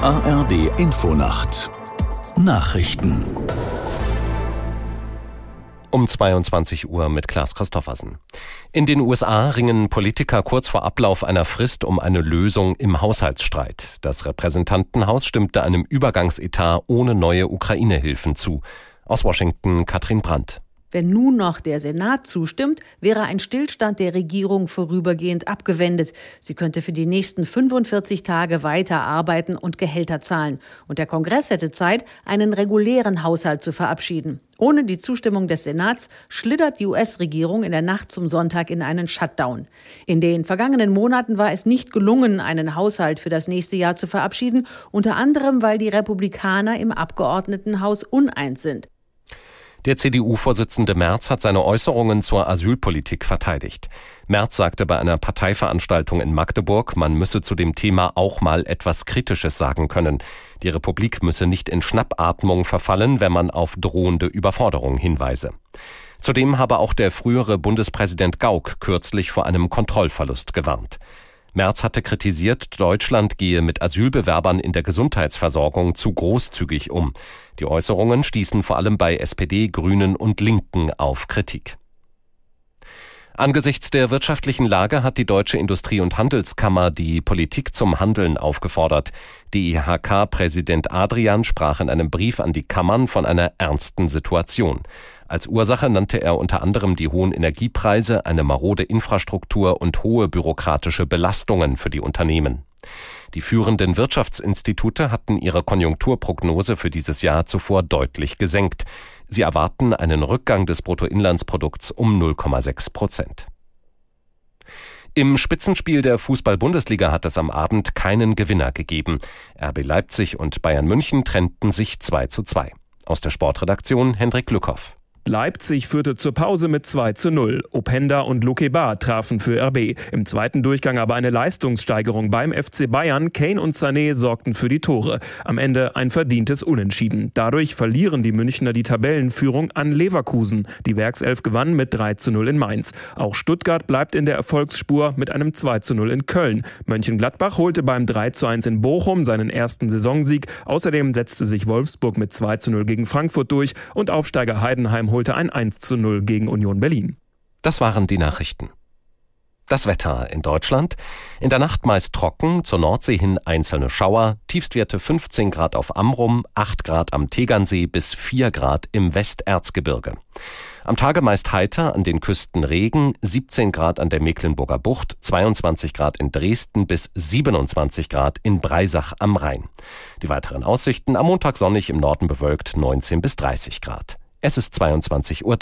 ARD Infonacht Nachrichten um 22 Uhr mit Klaas Christoffersen. In den USA ringen Politiker kurz vor Ablauf einer Frist um eine Lösung im Haushaltsstreit. Das Repräsentantenhaus stimmte einem Übergangsetat ohne neue Ukraine-Hilfen zu. Aus Washington Katrin Brandt. Wenn nun noch der Senat zustimmt, wäre ein Stillstand der Regierung vorübergehend abgewendet. Sie könnte für die nächsten 45 Tage weiter arbeiten und Gehälter zahlen. Und der Kongress hätte Zeit, einen regulären Haushalt zu verabschieden. Ohne die Zustimmung des Senats schlittert die US-Regierung in der Nacht zum Sonntag in einen Shutdown. In den vergangenen Monaten war es nicht gelungen, einen Haushalt für das nächste Jahr zu verabschieden, unter anderem weil die Republikaner im Abgeordnetenhaus uneins sind. Der CDU-Vorsitzende Merz hat seine Äußerungen zur Asylpolitik verteidigt. Merz sagte bei einer Parteiveranstaltung in Magdeburg, man müsse zu dem Thema auch mal etwas Kritisches sagen können. Die Republik müsse nicht in Schnappatmung verfallen, wenn man auf drohende Überforderung hinweise. Zudem habe auch der frühere Bundespräsident Gauck kürzlich vor einem Kontrollverlust gewarnt. Merz hatte kritisiert, Deutschland gehe mit Asylbewerbern in der Gesundheitsversorgung zu großzügig um. Die Äußerungen stießen vor allem bei SPD, Grünen und Linken auf Kritik. Angesichts der wirtschaftlichen Lage hat die Deutsche Industrie- und Handelskammer die Politik zum Handeln aufgefordert. DIHK-Präsident Adrian sprach in einem Brief an die Kammern von einer ernsten Situation. Als Ursache nannte er unter anderem die hohen Energiepreise, eine marode Infrastruktur und hohe bürokratische Belastungen für die Unternehmen. Die führenden Wirtschaftsinstitute hatten ihre Konjunkturprognose für dieses Jahr zuvor deutlich gesenkt. Sie erwarten einen Rückgang des Bruttoinlandsprodukts um 0,6 Prozent. Im Spitzenspiel der Fußball-Bundesliga hat es am Abend keinen Gewinner gegeben. RB Leipzig und Bayern München trennten sich 2 zu 2. Aus der Sportredaktion Hendrik Lückhoff. Leipzig führte zur Pause mit 2 zu 0. Openda und Lukeba trafen für RB. Im zweiten Durchgang aber eine Leistungssteigerung beim FC Bayern. Kane und Sané sorgten für die Tore. Am Ende ein verdientes Unentschieden. Dadurch verlieren die Münchner die Tabellenführung an Leverkusen. Die Werkself gewann mit 3 zu 0 in Mainz. Auch Stuttgart bleibt in der Erfolgsspur mit einem 2 zu 0 in Köln. Mönchengladbach holte beim 3 zu 1 in Bochum seinen ersten Saisonsieg. Außerdem setzte sich Wolfsburg mit 2 zu 0 gegen Frankfurt durch und Aufsteiger Heidenheim holte ein 1 zu 0 gegen Union Berlin. Das waren die Nachrichten. Das Wetter in Deutschland. In der Nacht meist trocken, zur Nordsee hin einzelne Schauer, Tiefstwerte 15 Grad auf Amrum, 8 Grad am Tegernsee bis 4 Grad im Westerzgebirge. Am Tage meist heiter, an den Küsten Regen, 17 Grad an der Mecklenburger Bucht, 22 Grad in Dresden bis 27 Grad in Breisach am Rhein. Die weiteren Aussichten am Montag sonnig im Norden bewölkt 19 bis 30 Grad. Es ist 22.03 Uhr.